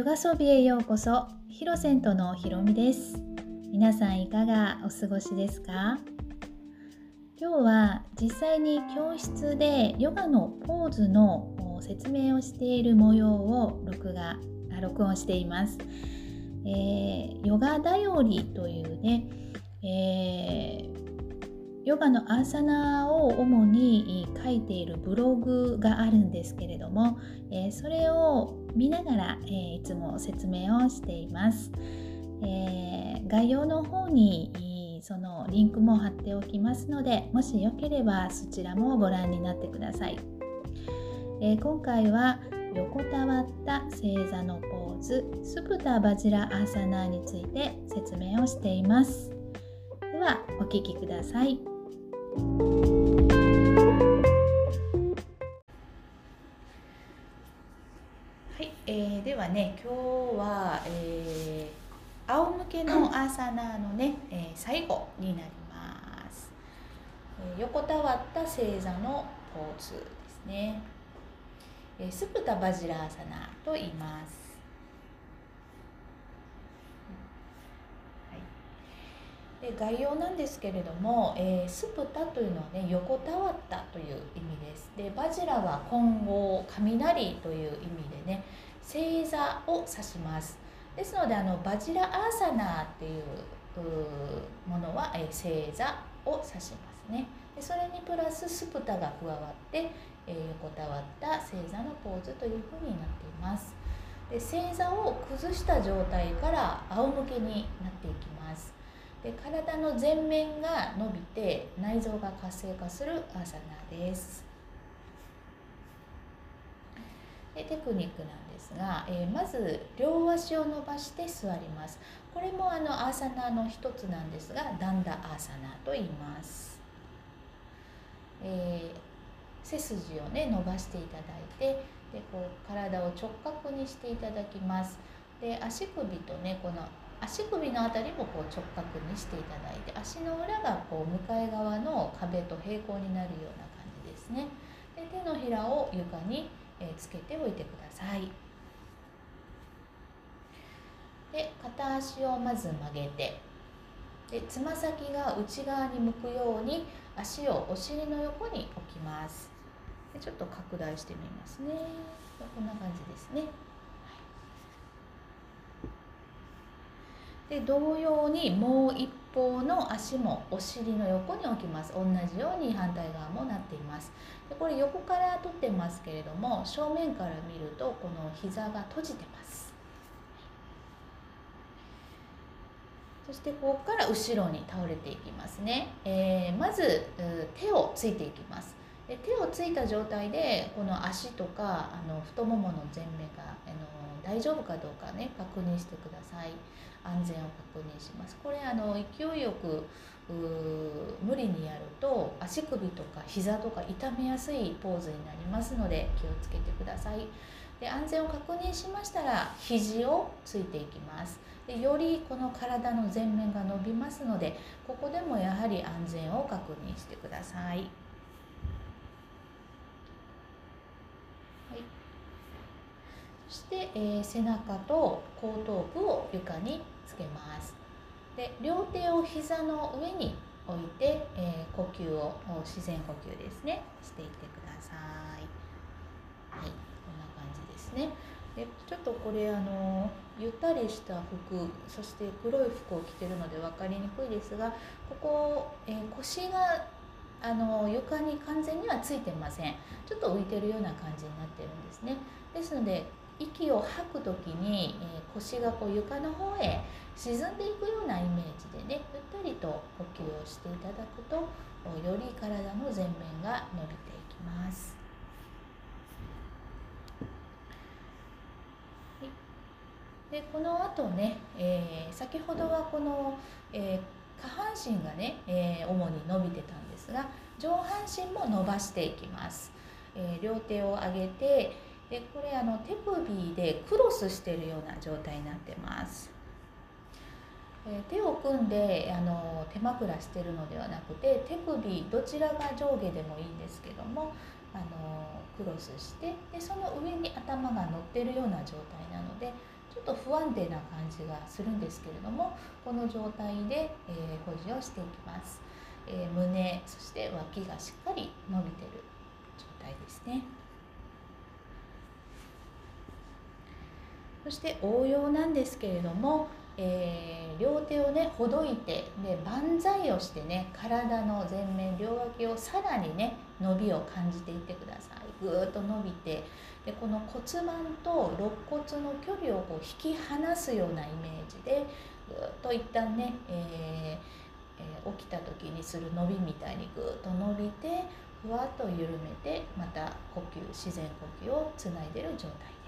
ヨガソビへようこそ。ヒロセントのひろみです。皆さんいかがお過ごしですか？今日は実際に教室でヨガのポーズの説明をしている模様を録画録音しています、えー、ヨガだよりというね、えーヨガのアーサナを主に書いているブログがあるんですけれども、えそれを見ながら、えいつも説明をしています。えー概要の方にそのリンクも貼っておきますのでもしよければそちらもご覧になってください。え今回は横たわった正座のポーズスプタバジラアーサナーについて説明をしています。ではお聴きください。はい、ね今日は、えー、仰向けのアーサナーのね、えー、最後になります、えー、横たわった正座のポーズですね、えー、スプタバジラアーサナーと言います。で概要なんですけれども、えー、スプタというのはね横たわったという意味です。でバジラは混合雷という意味でね星座を指します。ですのであのバジラアーサナーっていうものは、えー、星座を指しますね。でそれにプラススプタが加わって、え、横たわった星座のポーズというふうになっています。で星座を崩した状態から仰向けになっていきます。で体の前面が伸びて内臓が活性化するアーサナーですでテクニックなんですが、えー、まず両足を伸ばして座ります。これもあのアーサナの一つなんですがダンダアーサナと言います、えー、背筋をね伸ばしていただいてでこう体を直角にしていただきます。で足首とねこの足首の辺りもこう直角にしていただいて足の裏がこう向かい側の壁と平行になるような感じですね。で手のひらを床にえつけておいてください。で片足をまず曲げてでつま先が内側に向くように足をお尻の横に置きます。でちょっと拡大してみますね。こんな感じですね。で同様にもう一方の足もお尻の横に置きます。同じように反対側もなっています。でこれ横から撮ってますけれども正面から見るとこの膝が閉じてます。そしてここから後ろに倒れていきますね、えー、まず手をついていきます。で手をついた状態でこの足とかあの太ももの前面が大丈夫かどうかね確認してください。安全を確認します。これあの勢いよく無理にやると足首とか膝とか痛めやすいポーズになりますので気をつけてください。で安全を確認しましたら肘をついていきます。でよりこの体の前面が伸びますのでここでもやはり安全を確認してください。そして、えー、背中と後頭部を床につけます。で両手を膝の上に置いて、えー、呼吸を自然呼吸ですね。していってください。はいこんな感じですね。でちょっとこれあのゆったりした服そして黒い服を着てるので分かりにくいですがここ、えー、腰があの床に完全にはついてません。ちょっと浮いてるような感じになってるんですね。ですので息を吐く時に、えー、腰がこう床の方へ沈んでいくようなイメージでねゆったりと呼吸をしていただくとより体の前面が伸びていきます。はい、でこの後ね、えー、先ほどはこの、えー、下半身がね、えー、主に伸びてたんですが上半身も伸ばしていきます。え両手を上げてでこれあの手首でクロスしてるような状態になってます。え手を組んであの手枕してるのではなくて手首どちらが上下でもいいんですけどもあのクロスしてでその上に頭が乗ってるような状態なのでちょっと不安定な感じがするんですけれどもこの状態で、え保持をしていきます、え胸そして脇がしっかり伸びてる状態ですねそして応用なんですけれどもえー、両手をねほどいてで万歳をしてね体の前面両脇をさらにね伸びを感じていってください。ぐーっと伸びてでこの骨盤と肋骨の距離をこう引き離すようなイメージでぐーっと一旦ね、えーえー、起きた時にする伸びみたいにぐーっと伸びてふわっと緩めてまた呼吸自然呼吸をつないでる状態。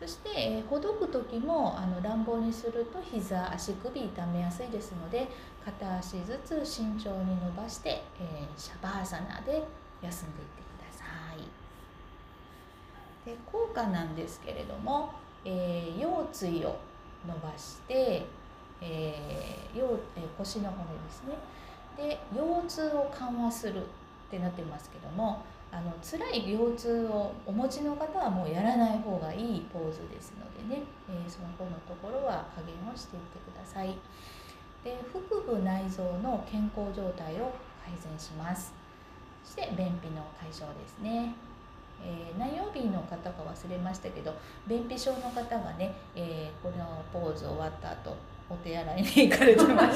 そして、えー、ほどく時もあの乱暴にすると膝足首痛めやすいですので片足ずつ慎重に伸ばして、えー、シャバーサナで休んでいってください。で効果なんですけれども、えー、腰椎を伸ばして、えー腰えー、腰の骨ですね。で腰痛を緩和する。ってなってますけどもあの辛い腰痛をお持ちの方はもうやらない方がいいポーズですのでね、えー、その方のところは加減をしていってください。で腹部内臓の健康状態を改善します。そして便秘の解消ですね。えー、何曜日の方か忘れましたけど便秘症の方がね、えー、このポーズ終わった後お手洗いに行かれてまし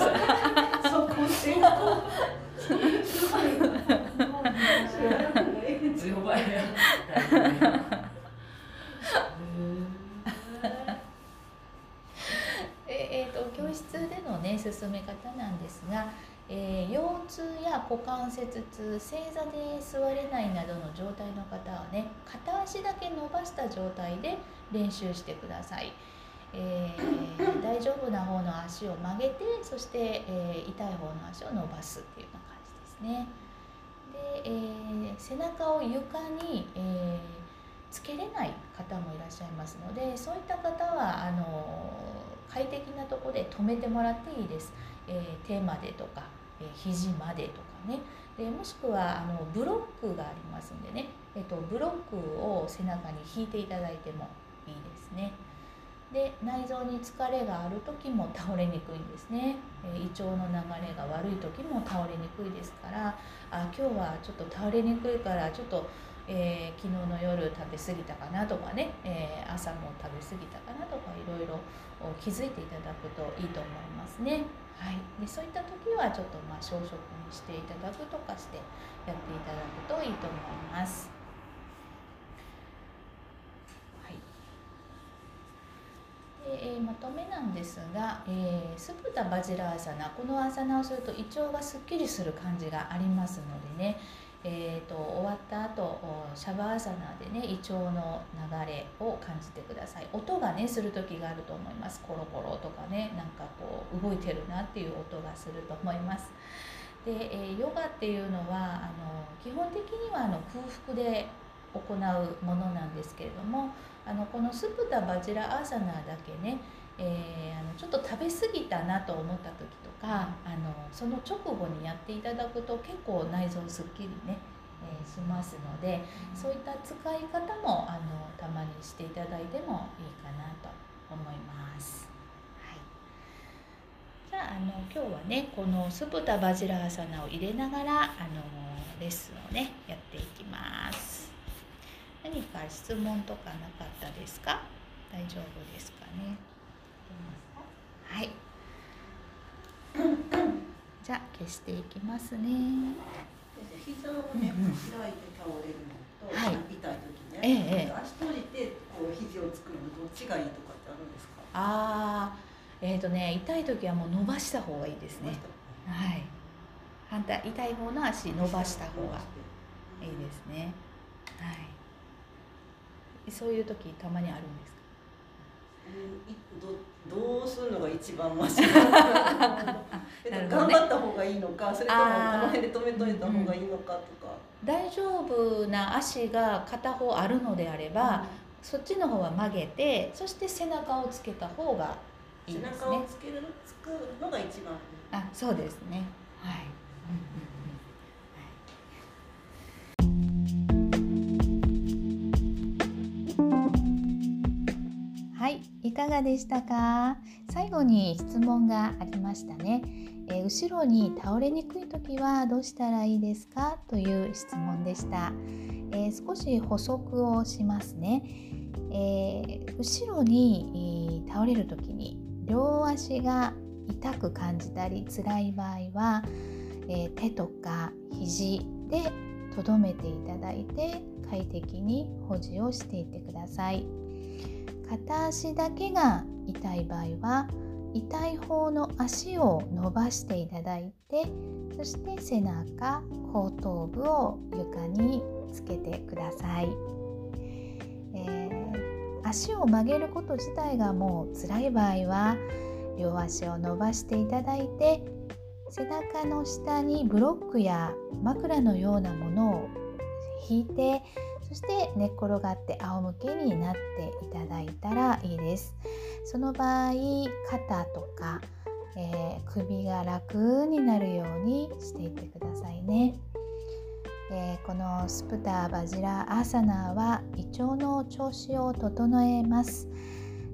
た。そこすごい強ばいえーと、教室でのね進め方なんですが、えー、腰痛や股関節痛正座で座れないなどの状態の方はね片足だけ伸ばした状態で練習してください。えー、大丈夫な方の足を曲げてそして、えー、痛い方の足を伸ばすっていうような感じですね。で、えー、背中を床に、えつけれない方もいらっしゃいますのでそういった方はあの快適なとこで止めてもらっていいです。え手までとか、え肘までとかねでもしくはあのブロックがありますんでね、えっと、ブロックを背中に引いていただいてもいいですね。で内臓に疲れがある時も倒れにくいんですね、え胃腸の流れが悪い時も倒れにくいですからあ今日はちょっと倒れにくいからちょっと、えー、昨日の夜食べ過ぎたかなとかね、えー、朝も食べ過ぎたかなとかいろいろ気づいていただくといいと思いますね。はい、でそういった時はちょっとまあ小食にしていただくとかしてやっていただくといいと思います。えー、まとめなんですが、えー、スプタバジラアサナこのアサナをすると胃腸がすっきりする感じがありますのでね、えーと、終わった後シャバアサナでね胃腸の流れを感じてください。音がねする時があると思います。コロコロとかねなんかこう動いてるなっていう音がすると思います。で、えヨガっていうのはあの基本的にはあの空腹で行うものなんですけれどもあのこのスプタバジラアーサナーだけね、えー、あのちょっと食べ過ぎたなと思った時とかあのその直後にやっていただくと結構内臓すっきりね、えー、しますのでそういった使い方もあのたまにしていただいてもいいかなと思います。はい、じゃああの今日はねこのスプタバジラアーサナを入れながらあのレッスンをねやっていきます。何か質問とかなかったですか？大丈夫ですかね？はい。じゃあ消していきますね。膝をね、うんうん、開いて倒れるのと、はい、痛い時ね、ええ、足閉じてこう肘を作るのどっちがいいとかってあるんですか？ああえっ、ー、とね痛い時はもう伸ばした方がいいですね。はい。反対痛い方の足伸ばした方がいいですね。はいそういう時たまにあるんですか？どどうするのが一番マシな 頑張った方がいいのかそれともこの辺で止めといた方がいいのかとか、うん、大丈夫な足が片方あるのであれば、うん、そっちの方は曲げてそして背中をつけた方がいいですね。背中をつけるつくのが一番。あそうですねかがでしたか？最後に質問がありましたね、えー、後ろに倒れにくい時はどうしたらいいですか？という質問でした、えー、少し補足をしますね、えー、後ろに倒れる時に両足が痛く感じたり辛い場合は、え手とか肘でとどめていただいて快適に保持をしていってください。片足だけが痛い場合は痛い方の足を伸ばしていただいてそして背中後頭部を床につけてください、えー、足を曲げること自体がもう辛い場合は両足を伸ばしていただいて背中の下にブロックや枕のようなものを引いてそして寝っ転がって仰向けになっていただいたらいいです。その場合肩とか、えー、首が楽になるようにしていってくださいね、えー、このスプターバジラアーサナーは胃腸の調子を整えます、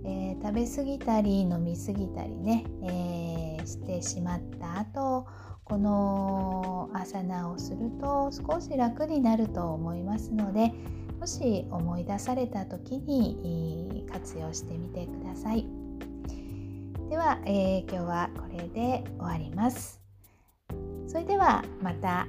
えー、食べ過ぎたり飲み過ぎたりね、えしてしまった後このアサナをすると少し楽になると思いますのでもし思い出された時に活用してみてください。では、えー、今日はこれで終わります。それではまた。